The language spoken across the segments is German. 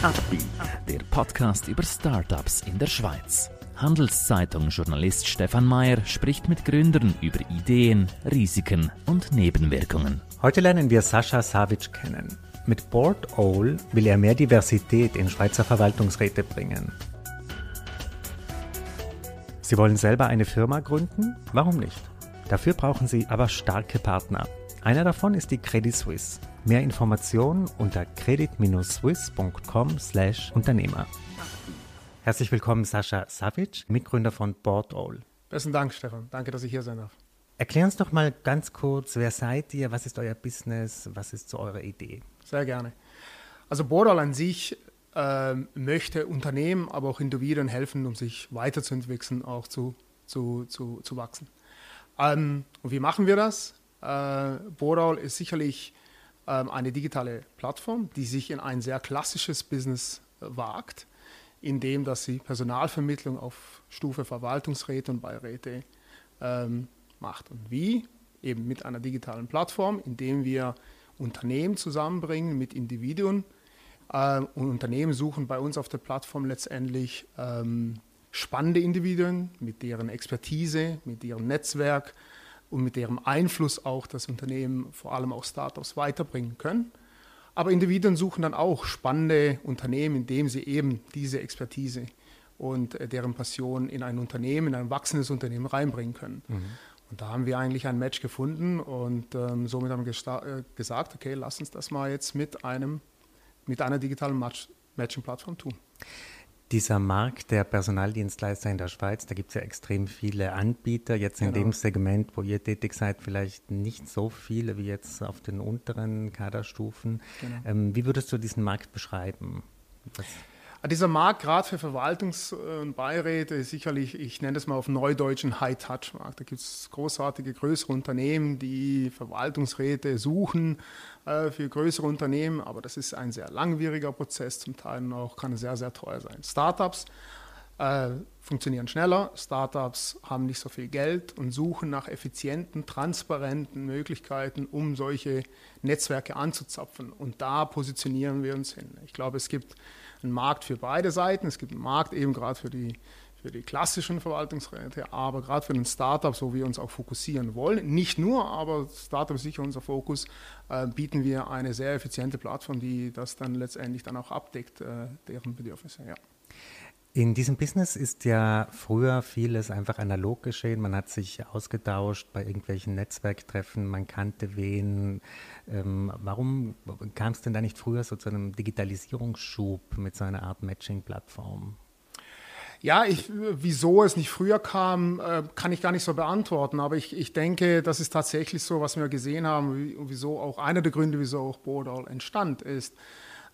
Upbeat, der Podcast über Startups in der Schweiz. Handelszeitung-Journalist Stefan Mayer spricht mit Gründern über Ideen, Risiken und Nebenwirkungen. Heute lernen wir Sascha Savic kennen. Mit Board Owl will er mehr Diversität in Schweizer Verwaltungsräte bringen. Sie wollen selber eine Firma gründen? Warum nicht? Dafür brauchen Sie aber starke Partner. Einer davon ist die Credit Suisse. Mehr Informationen unter credit-swiss.com/Unternehmer. Herzlich willkommen, Sascha Savic, Mitgründer von Board All. Besten Dank, Stefan. Danke, dass ich hier sein darf. Erklären uns doch mal ganz kurz, wer seid ihr, was ist euer Business, was ist so eure Idee? Sehr gerne. Also Boardall an sich äh, möchte Unternehmen, aber auch Individuen helfen, um sich weiterzuentwickeln, auch zu, zu, zu, zu wachsen. Ähm, und wie machen wir das? Äh, Boardall ist sicherlich eine digitale Plattform, die sich in ein sehr klassisches Business äh, wagt indem dass sie Personalvermittlung auf Stufe Verwaltungsräte und Beiräte ähm, macht. Und wie? Eben mit einer digitalen Plattform, indem wir Unternehmen zusammenbringen mit Individuen. Äh, und Unternehmen suchen bei uns auf der Plattform letztendlich ähm, spannende Individuen mit deren Expertise, mit ihrem Netzwerk und mit deren Einfluss auch das Unternehmen, vor allem auch Startups, weiterbringen können. Aber Individuen suchen dann auch spannende Unternehmen, indem sie eben diese Expertise und äh, deren Passion in ein Unternehmen, in ein wachsendes Unternehmen reinbringen können. Mhm. Und da haben wir eigentlich ein Match gefunden und ähm, somit haben wir äh, gesagt, okay, lass uns das mal jetzt mit einem mit einer digitalen Matching-Plattform tun dieser Markt der Personaldienstleister in der Schweiz, da gibt es ja extrem viele Anbieter. Jetzt in genau. dem Segment, wo ihr tätig seid, vielleicht nicht so viele wie jetzt auf den unteren Kaderstufen. Genau. Ähm, wie würdest du diesen Markt beschreiben? Was dieser Markt, gerade für Verwaltungs- und Beiräte, ist sicherlich, ich nenne das mal auf neudeutschen High-Touch-Markt. Da gibt es großartige, größere Unternehmen, die Verwaltungsräte suchen äh, für größere Unternehmen, aber das ist ein sehr langwieriger Prozess, zum Teil auch kann sehr, sehr teuer sein. Startups äh, funktionieren schneller, Startups haben nicht so viel Geld und suchen nach effizienten, transparenten Möglichkeiten, um solche Netzwerke anzuzapfen. Und da positionieren wir uns hin. Ich glaube, es gibt einen Markt für beide Seiten. Es gibt einen Markt eben gerade für die, für die klassischen Verwaltungsräte, aber gerade für den Startup, so wie wir uns auch fokussieren wollen, nicht nur, aber Startup ist sicher unser Fokus, äh, bieten wir eine sehr effiziente Plattform, die das dann letztendlich dann auch abdeckt, äh, deren Bedürfnisse. Ja. In diesem Business ist ja früher vieles einfach analog geschehen. Man hat sich ausgetauscht bei irgendwelchen Netzwerktreffen, man kannte wen. Ähm, warum kam es denn da nicht früher so zu einem Digitalisierungsschub mit so einer Art Matching-Plattform? Ja, ich, wieso es nicht früher kam, äh, kann ich gar nicht so beantworten. Aber ich, ich denke, das ist tatsächlich so, was wir gesehen haben, wieso auch einer der Gründe, wieso auch Bodal entstand ist.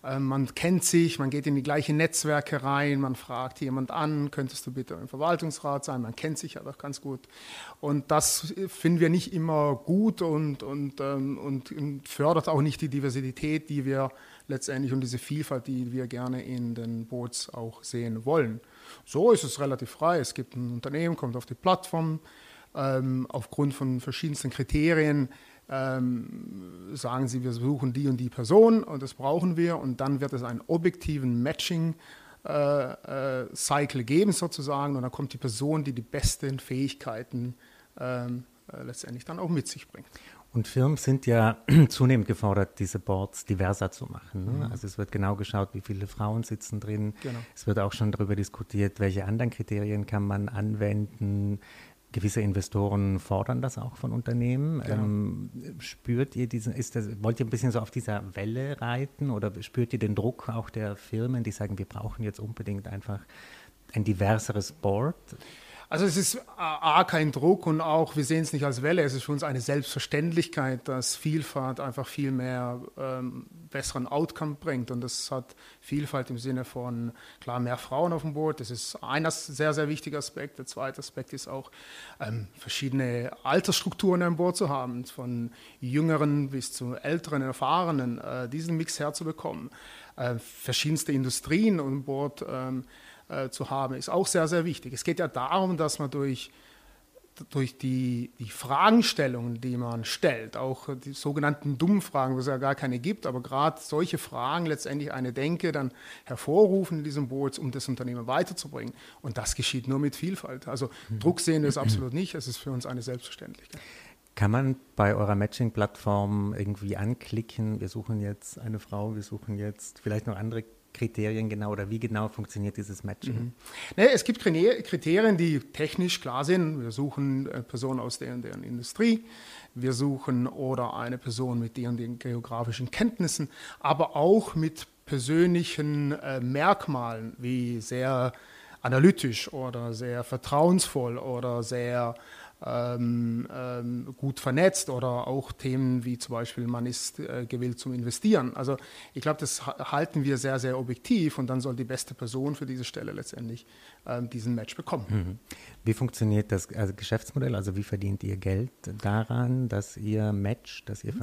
Ähm, man kennt sich, man geht in die gleichen Netzwerke rein, man fragt jemand an, könntest du bitte im Verwaltungsrat sein, man kennt sich ja doch ganz gut. Und das finden wir nicht immer gut und, und, ähm, und fördert auch nicht die Diversität, die wir letztendlich und diese Vielfalt, die wir gerne in den Boots auch sehen wollen. So ist es relativ frei. Es gibt ein Unternehmen, kommt auf die Plattform, ähm, aufgrund von verschiedensten Kriterien ähm, sagen sie, wir suchen die und die Person und das brauchen wir und dann wird es einen objektiven Matching äh, äh, Cycle geben sozusagen und dann kommt die Person, die die besten Fähigkeiten ähm, äh, letztendlich dann auch mit sich bringt. Und Firmen sind ja zunehmend gefordert, diese Boards diverser zu machen. Ne? Mhm. Also es wird genau geschaut, wie viele Frauen sitzen drin. Genau. Es wird auch schon darüber diskutiert, welche anderen Kriterien kann man anwenden, gewisse Investoren fordern das auch von Unternehmen. Genau. Ähm, spürt ihr diesen, ist das, wollt ihr ein bisschen so auf dieser Welle reiten oder spürt ihr den Druck auch der Firmen, die sagen, wir brauchen jetzt unbedingt einfach ein diverseres Board? Also es ist A, kein Druck und auch, wir sehen es nicht als Welle, es ist für uns eine Selbstverständlichkeit, dass Vielfalt einfach viel mehr ähm, besseren Outcome bringt. Und das hat Vielfalt im Sinne von, klar, mehr Frauen auf dem Boot, das ist ein sehr, sehr wichtiger Aspekt. Der zweite Aspekt ist auch, ähm, verschiedene Altersstrukturen an Bord zu haben, von jüngeren bis zu älteren, erfahrenen, äh, diesen Mix herzubekommen. Äh, verschiedenste Industrien an Bord ähm, äh, zu haben, ist auch sehr, sehr wichtig. Es geht ja darum, dass man durch durch die, die Fragestellungen, die man stellt, auch die sogenannten dummen Fragen, wo es ja gar keine gibt, aber gerade solche Fragen letztendlich eine Denke dann hervorrufen in diesem Board, um das Unternehmen weiterzubringen. Und das geschieht nur mit Vielfalt. Also mhm. Druck sehen wir es absolut nicht, es ist für uns eine Selbstverständlichkeit. Kann man bei eurer Matching-Plattform irgendwie anklicken, wir suchen jetzt eine Frau, wir suchen jetzt vielleicht noch andere Kriterien genau oder wie genau funktioniert dieses Matching? Mhm. Nee, es gibt Kriterien, die technisch klar sind. Wir suchen eine Person aus der und der Industrie, wir suchen oder eine Person mit deren den geografischen Kenntnissen, aber auch mit persönlichen äh, Merkmalen wie sehr analytisch oder sehr vertrauensvoll oder sehr ähm, ähm, gut vernetzt oder auch Themen wie zum Beispiel, man ist äh, gewillt zum Investieren. Also ich glaube, das halten wir sehr, sehr objektiv und dann soll die beste Person für diese Stelle letztendlich ähm, diesen Match bekommen. Mhm. Wie funktioniert das also Geschäftsmodell? Also wie verdient ihr Geld daran, dass ihr matcht, dass ihr mhm.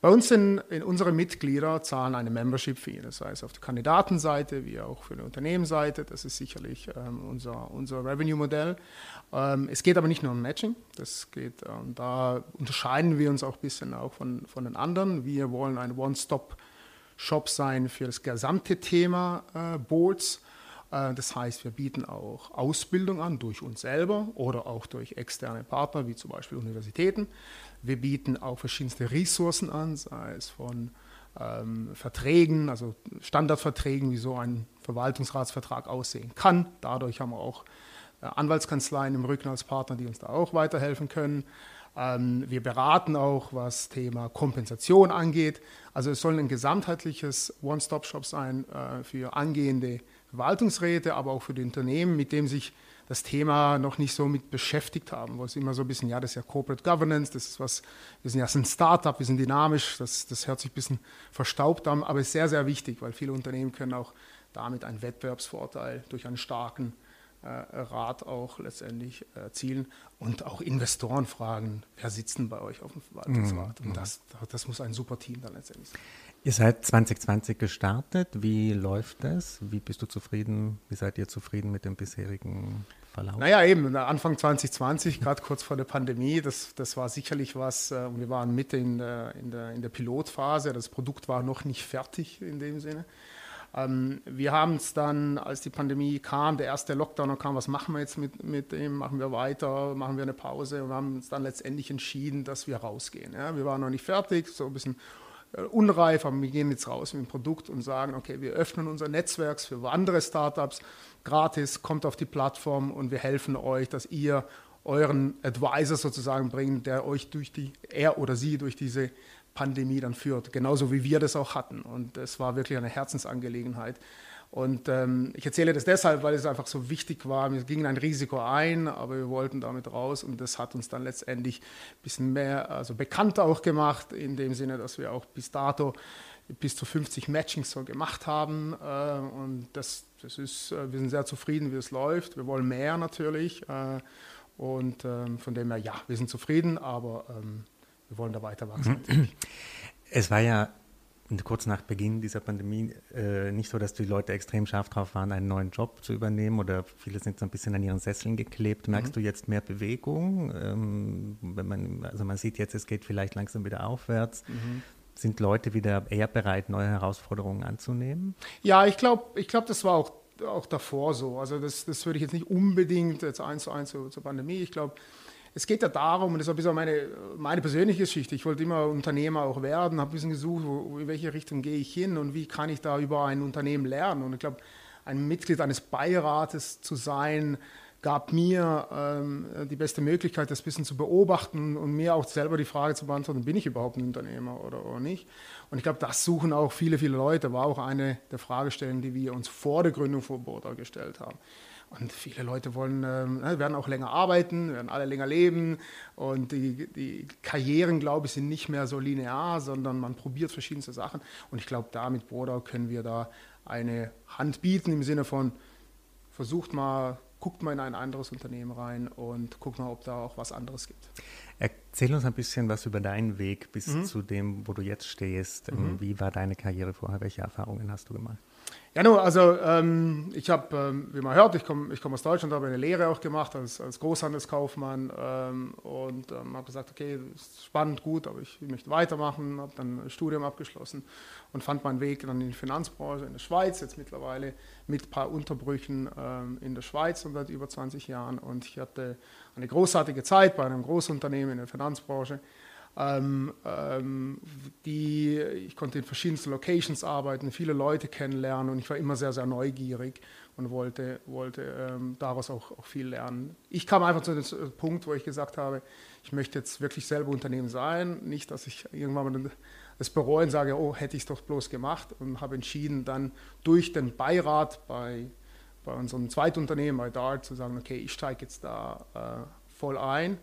Bei uns sind in unsere Mitglieder zahlen eine Membership-Fee, das heißt auf der Kandidatenseite wie auch für die Unternehmensseite. Das ist sicherlich ähm, unser, unser Revenue-Modell. Ähm, es geht aber nicht nur um Matching, das geht, ähm, da unterscheiden wir uns auch ein bisschen auch von, von den anderen. Wir wollen ein One-Stop-Shop sein für das gesamte Thema äh, Boards. Äh, das heißt, wir bieten auch Ausbildung an durch uns selber oder auch durch externe Partner, wie zum Beispiel Universitäten. Wir bieten auch verschiedenste Ressourcen an, sei es von ähm, Verträgen, also Standardverträgen, wie so ein Verwaltungsratsvertrag aussehen kann. Dadurch haben wir auch äh, Anwaltskanzleien im Rücken als Partner, die uns da auch weiterhelfen können. Ähm, wir beraten auch, was Thema Kompensation angeht. Also es soll ein gesamtheitliches One-Stop-Shop sein äh, für angehende Verwaltungsräte, aber auch für die Unternehmen, mit dem sich das Thema noch nicht so mit beschäftigt haben, wo es immer so ein bisschen, ja, das ist ja Corporate Governance, das ist was, wir sind ja ein Startup, wir sind dynamisch, das, das hört sich ein bisschen verstaubt an, aber ist sehr, sehr wichtig, weil viele Unternehmen können auch damit einen Wettbewerbsvorteil durch einen starken äh, Rat auch letztendlich erzielen und auch Investoren fragen, wer sitzt denn bei euch auf dem Verwaltungsrat? Mhm. Und das, das muss ein super Team dann letztendlich sein. Ihr seid 2020 gestartet. Wie läuft das? Wie bist du zufrieden? Wie seid ihr zufrieden mit dem bisherigen Verlauf? Naja, eben, Anfang 2020, gerade kurz vor der Pandemie, das, das war sicherlich was, äh, wir waren mitten in der, in, der, in der Pilotphase, das Produkt war noch nicht fertig in dem Sinne. Ähm, wir haben es dann, als die Pandemie kam, der erste Lockdown kam, was machen wir jetzt mit, mit dem? Machen wir weiter? Machen wir eine Pause? Und wir haben uns dann letztendlich entschieden, dass wir rausgehen. Ja? Wir waren noch nicht fertig, so ein bisschen unreif, aber wir gehen jetzt raus mit dem Produkt und sagen, okay, wir öffnen unser Netzwerk für andere Startups gratis, kommt auf die Plattform und wir helfen euch, dass ihr euren Advisor sozusagen bringt, der euch durch die, er oder sie durch diese Pandemie dann führt, genauso wie wir das auch hatten. Und es war wirklich eine Herzensangelegenheit. Und ähm, ich erzähle das deshalb, weil es einfach so wichtig war. Wir gingen ein Risiko ein, aber wir wollten damit raus und das hat uns dann letztendlich ein bisschen mehr, also bekannter auch gemacht, in dem Sinne, dass wir auch bis dato bis zu 50 Matchings so gemacht haben. Äh, und das, das ist, äh, wir sind sehr zufrieden, wie es läuft. Wir wollen mehr natürlich. Äh, und ähm, von dem her, ja, wir sind zufrieden, aber ähm, wir wollen da weiter wachsen. Es war ja kurz nach Beginn dieser Pandemie äh, nicht so, dass die Leute extrem scharf drauf waren, einen neuen Job zu übernehmen oder viele sind so ein bisschen an ihren Sesseln geklebt. Merkst mhm. du jetzt mehr Bewegung? Ähm, wenn man, also man sieht jetzt, es geht vielleicht langsam wieder aufwärts. Mhm. Sind Leute wieder eher bereit, neue Herausforderungen anzunehmen? Ja, ich glaube, ich glaub, das war auch, auch davor so. Also das, das würde ich jetzt nicht unbedingt jetzt eins zu eins zur, zur Pandemie. Ich glaube, es geht ja darum, und das ist ein bisschen meine, meine persönliche Geschichte, ich wollte immer Unternehmer auch werden, habe ein bisschen gesucht, wo, in welche Richtung gehe ich hin und wie kann ich da über ein Unternehmen lernen. Und ich glaube, ein Mitglied eines Beirates zu sein, gab mir ähm, die beste Möglichkeit, das ein bisschen zu beobachten und mir auch selber die Frage zu beantworten, bin ich überhaupt ein Unternehmer oder, oder nicht. Und ich glaube, das suchen auch viele, viele Leute, war auch eine der Fragestellungen, die wir uns vor der Gründung von Boda gestellt haben. Und viele Leute wollen, ne, werden auch länger arbeiten, werden alle länger leben. Und die, die Karrieren, glaube ich, sind nicht mehr so linear, sondern man probiert verschiedenste Sachen. Und ich glaube, da mit Brodau können wir da eine Hand bieten im Sinne von, versucht mal, guckt mal in ein anderes Unternehmen rein und guckt mal, ob da auch was anderes gibt. Erzähl uns ein bisschen was über deinen Weg bis mhm. zu dem, wo du jetzt stehst. Mhm. Wie war deine Karriere vorher? Welche Erfahrungen hast du gemacht? Ja, nur, also ähm, ich habe, ähm, wie man hört, ich komme ich komm aus Deutschland, habe eine Lehre auch gemacht als, als Großhandelskaufmann ähm, und ähm, habe gesagt, okay, ist spannend, gut, aber ich möchte weitermachen, habe dann ein Studium abgeschlossen und fand meinen Weg dann in die Finanzbranche in der Schweiz, jetzt mittlerweile mit ein paar Unterbrüchen ähm, in der Schweiz und seit über 20 Jahren und ich hatte eine großartige Zeit bei einem Großunternehmen in der Finanzbranche ähm, ähm, die, ich konnte in verschiedensten Locations arbeiten, viele Leute kennenlernen und ich war immer sehr, sehr neugierig und wollte, wollte ähm, daraus auch, auch, viel lernen. Ich kam einfach zu dem Punkt, wo ich gesagt habe, ich möchte jetzt wirklich selber Unternehmen sein, nicht, dass ich irgendwann mal das bereue und sage, oh, hätte ich es doch bloß gemacht und habe entschieden, dann durch den Beirat bei, bei unserem Zweitunternehmen, bei DART, zu sagen, okay, ich steige jetzt da äh, voll ein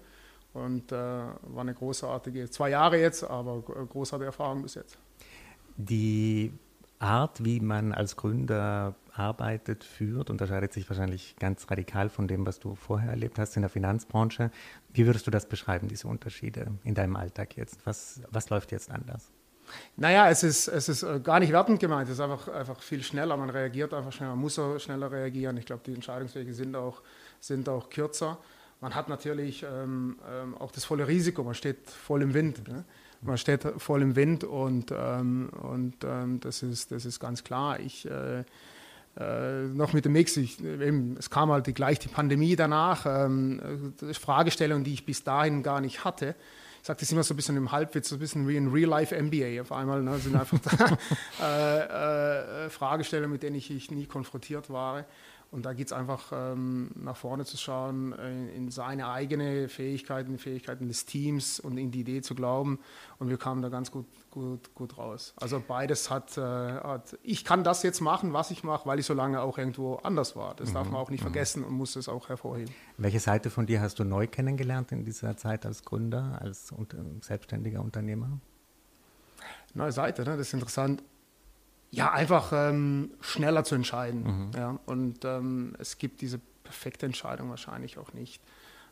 und äh, war eine großartige, zwei Jahre jetzt, aber großartige Erfahrung bis jetzt. Die Art, wie man als Gründer arbeitet, führt, unterscheidet sich wahrscheinlich ganz radikal von dem, was du vorher erlebt hast in der Finanzbranche. Wie würdest du das beschreiben, diese Unterschiede in deinem Alltag jetzt? Was, was läuft jetzt anders? Naja, es ist, es ist äh, gar nicht wertend gemeint, es ist einfach, einfach viel schneller, man reagiert einfach schneller, man muss auch schneller reagieren. Ich glaube, die Entscheidungswege sind auch, sind auch kürzer man hat natürlich ähm, ähm, auch das volle Risiko, man steht voll im Wind. Ne? Man steht voll im Wind und, ähm, und ähm, das, ist, das ist ganz klar. Ich, äh, äh, noch mit dem Mix, ich, eben, es kam halt die, gleich die Pandemie danach, ähm, Fragestellungen, die ich bis dahin gar nicht hatte. Ich sage das immer so ein bisschen im Halbwitz, so ein bisschen wie ein Real-Life-MBA auf einmal. Ne, sind einfach äh, äh, Fragestellungen, mit denen ich, ich nie konfrontiert war. Und da geht es einfach ähm, nach vorne zu schauen, in, in, seine eigenen Fähigkeiten, Fähigkeiten des Teams und in die Idee zu glauben. Und wir kamen da ganz gut, gut, gut raus. Also beides hat, äh, hat, ich kann das jetzt machen, was ich mache, weil ich so lange auch irgendwo anders war. Das mhm. darf man auch nicht mhm. vergessen und muss es auch hervorheben. Welche Seite von dir hast du neu kennengelernt in dieser Zeit als Gründer, als selbstständiger Unternehmer? Neue Seite, ne? das ist interessant ja, einfach ähm, schneller zu entscheiden. Mhm. Ja? Und ähm, es gibt diese perfekte Entscheidung wahrscheinlich auch nicht,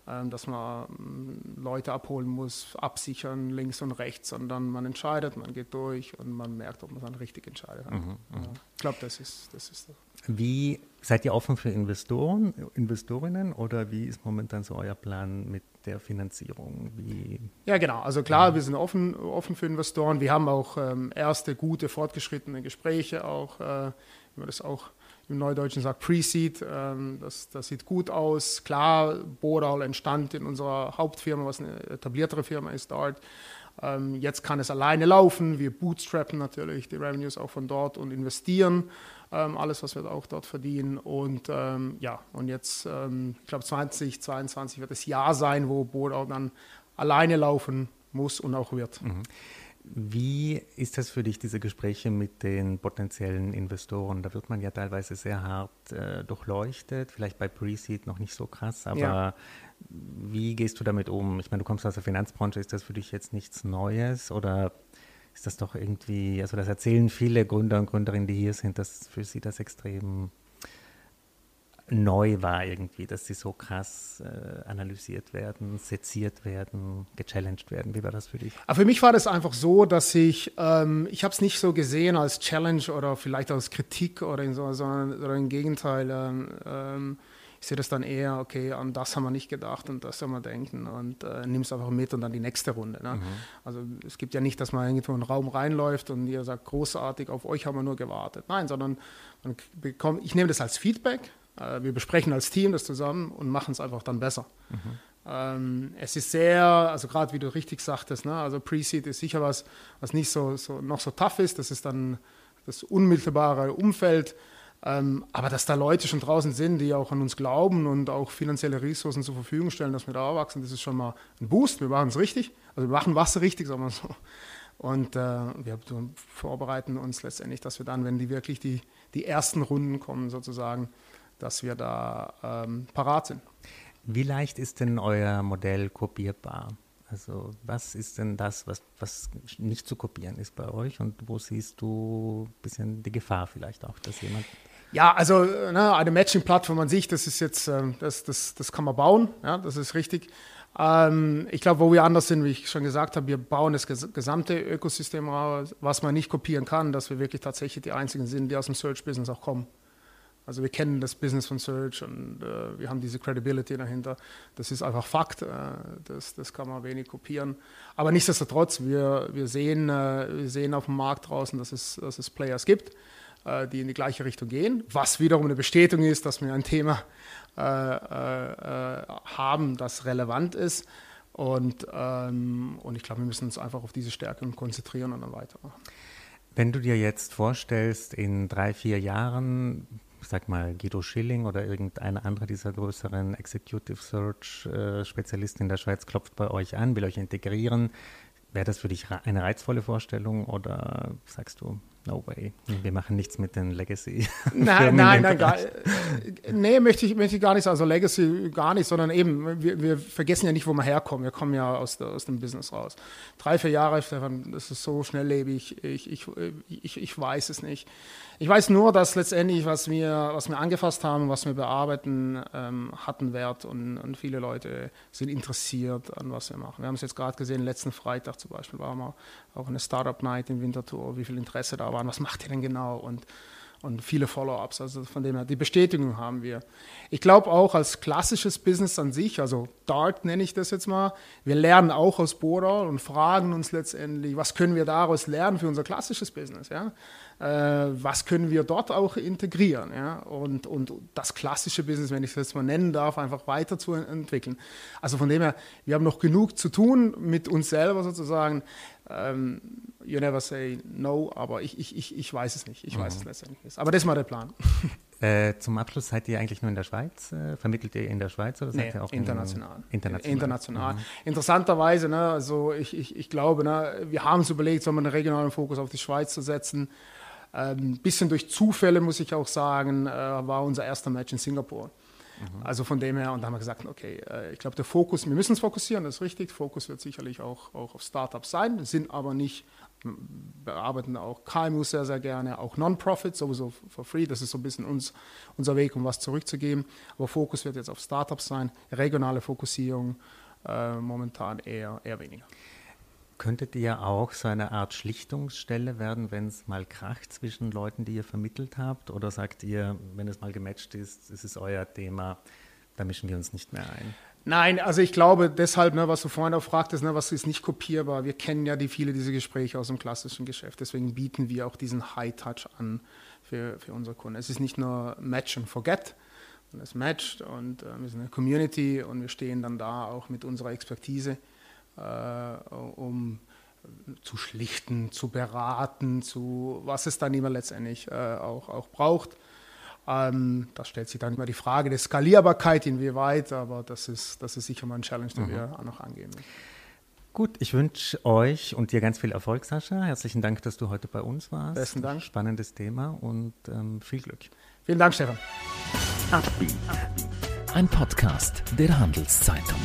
ähm, dass man ähm, Leute abholen muss, absichern links und rechts, sondern man entscheidet, man geht durch und man merkt, ob man dann richtig entscheidet. Mhm. mhm. Ja. Ich glaube, das ist, das ist das. Wie seid ihr offen für Investoren, Investorinnen oder wie ist momentan so euer Plan mit der Finanzierung? Wie ja, genau. Also klar, wir sind offen, offen für Investoren. Wir haben auch ähm, erste gute, fortgeschrittene Gespräche, auch, äh, wie man das auch im Neudeutschen sagt, Pre-Seed. Ähm, das, das sieht gut aus. Klar, Bodal entstand in unserer Hauptfirma, was eine etabliertere Firma ist, Dart. Ähm, jetzt kann es alleine laufen. Wir bootstrappen natürlich die Revenues auch von dort und investieren ähm, alles, was wir auch dort verdienen. Und ähm, ja, und jetzt, ähm, ich glaube, 2022 wird das Jahr sein, wo Boot dann alleine laufen muss und auch wird. Mhm. Wie ist das für dich, diese Gespräche mit den potenziellen Investoren? Da wird man ja teilweise sehr hart äh, durchleuchtet, vielleicht bei Pre-Seed noch nicht so krass, aber ja. wie gehst du damit um? Ich meine, du kommst aus der Finanzbranche, ist das für dich jetzt nichts Neues oder ist das doch irgendwie, also das erzählen viele Gründer und Gründerinnen, die hier sind, dass für sie das extrem neu war irgendwie, dass sie so krass äh, analysiert werden, seziert werden, gechallenged werden. Wie war das für dich? Aber für mich war das einfach so, dass ich, ähm, ich habe es nicht so gesehen als Challenge oder vielleicht als Kritik oder, so, sondern oder im Gegenteil. Ähm, ähm ich sehe das dann eher, okay, an das haben wir nicht gedacht und das soll man denken und äh, nimm es einfach mit und dann die nächste Runde. Ne? Mhm. Also es gibt ja nicht, dass man irgendwo in einen Raum reinläuft und ihr sagt, großartig, auf euch haben wir nur gewartet. Nein, sondern man bekommt, ich nehme das als Feedback, äh, wir besprechen als Team das zusammen und machen es einfach dann besser. Mhm. Ähm, es ist sehr, also gerade wie du richtig sagtest, ne? also Pre-Seed ist sicher was, was nicht so, so, noch so tough ist, das ist dann das unmittelbare Umfeld, ähm, aber dass da Leute schon draußen sind, die auch an uns glauben und auch finanzielle Ressourcen zur Verfügung stellen, dass wir da wachsen, das ist schon mal ein Boost. Wir machen es richtig. Also wir machen was richtig, sagen wir so. Und äh, wir vorbereiten uns letztendlich, dass wir dann, wenn die wirklich die, die ersten Runden kommen, sozusagen, dass wir da ähm, parat sind. Wie leicht ist denn euer Modell kopierbar? Also was ist denn das, was, was nicht zu kopieren ist bei euch und wo siehst du ein bisschen die Gefahr vielleicht auch, dass jemand ja, also ne, eine Matching-Plattform an sich, das ist jetzt, ähm, das, das, das kann man bauen, ja, das ist richtig. Ähm, ich glaube, wo wir anders sind, wie ich schon gesagt habe, wir bauen das gesamte Ökosystem raus, was man nicht kopieren kann, dass wir wirklich tatsächlich die Einzigen sind, die aus dem Search-Business auch kommen. Also wir kennen das Business von Search und äh, wir haben diese Credibility dahinter. Das ist einfach Fakt. Äh, das, das kann man wenig kopieren. Aber nichtsdestotrotz, wir, wir, sehen, äh, wir sehen auf dem Markt draußen, dass es, dass es Players gibt, äh, die in die gleiche Richtung gehen. Was wiederum eine Bestätigung ist, dass wir ein Thema äh, äh, haben, das relevant ist. Und, ähm, und ich glaube, wir müssen uns einfach auf diese Stärken konzentrieren und dann weitermachen. Wenn du dir jetzt vorstellst, in drei, vier Jahren ich sag mal, Guido Schilling oder irgendeine andere dieser größeren Executive Search äh, in der Schweiz klopft bei euch an, will euch integrieren. Wäre das für dich eine reizvolle Vorstellung oder sagst du, no way, wir machen nichts mit den Legacy? Nein, nein, nein, gar, nee, möchte ich, möchte ich gar nicht sagen, also Legacy gar nicht, sondern eben, wir, wir vergessen ja nicht, wo wir herkommen. Wir kommen ja aus, der, aus dem Business raus. Drei, vier Jahre, Stefan, das ist so schnelllebig, ich, ich, ich, ich weiß es nicht. Ich weiß nur, dass letztendlich, was wir, was wir angefasst haben, was wir bearbeiten, ähm, hatten Wert und, und, viele Leute sind interessiert an was wir machen. Wir haben es jetzt gerade gesehen, letzten Freitag zum Beispiel waren wir auch eine Startup Night in Winterthur, wie viel Interesse da war, was macht ihr denn genau und und viele Follow-ups. Also von dem her, die Bestätigung haben wir. Ich glaube auch als klassisches Business an sich, also Dart nenne ich das jetzt mal, wir lernen auch aus Boral und fragen uns letztendlich, was können wir daraus lernen für unser klassisches Business. Ja? Äh, was können wir dort auch integrieren ja? und, und das klassische Business, wenn ich es jetzt mal nennen darf, einfach weiterzuentwickeln. Also von dem her, wir haben noch genug zu tun mit uns selber sozusagen. Ähm, you never say no, aber ich, ich, ich, ich weiß es nicht. Ich mhm. weiß es letztendlich nicht. Aber das ist mal der Plan. Äh, zum Abschluss seid ihr eigentlich nur in der Schweiz? Äh, vermittelt ihr in der Schweiz oder seid nee, ihr auch international? In, international. international. Mhm. Interessanterweise, ne, also ich, ich, ich glaube, ne, wir haben es überlegt, so einen regionalen Fokus auf die Schweiz zu setzen. Ein ähm, bisschen durch Zufälle, muss ich auch sagen, äh, war unser erster Match in Singapur. Mhm. Also von dem her, und da haben wir gesagt, okay, äh, ich glaube, der Fokus, wir müssen uns fokussieren, das ist richtig. Fokus wird sicherlich auch, auch auf Startups sein, sind aber nicht, bearbeiten auch KMUs sehr, sehr gerne, auch Non-Profit, sowieso for free. Das ist so ein bisschen uns, unser Weg, um was zurückzugeben. Aber Fokus wird jetzt auf Startups sein, regionale Fokussierung äh, momentan eher, eher weniger. Könntet ihr auch so eine Art Schlichtungsstelle werden, wenn es mal kracht zwischen Leuten, die ihr vermittelt habt? Oder sagt ihr, wenn es mal gematcht ist, ist es euer Thema, da mischen wir uns nicht mehr ein? Nein, also ich glaube deshalb, ne, was du vorhin auch fragtest, ne, was ist nicht kopierbar. Wir kennen ja die viele diese Gespräche aus dem klassischen Geschäft. Deswegen bieten wir auch diesen High Touch an für, für unsere Kunden. Es ist nicht nur Match and Forget, es matcht und äh, wir sind eine Community und wir stehen dann da auch mit unserer Expertise um zu schlichten, zu beraten, zu was es dann immer letztendlich äh, auch, auch braucht. Ähm, da stellt sich dann immer die Frage der Skalierbarkeit, inwieweit, aber das ist, das ist sicher mal ein Challenge, den mhm. wir auch noch angehen müssen. Gut, ich wünsche euch und dir ganz viel Erfolg, Sascha. Herzlichen Dank, dass du heute bei uns warst. Besten Dank. Spannendes Thema und ähm, viel Glück. Vielen Dank, Stefan. Ein Podcast der Handelszeitung.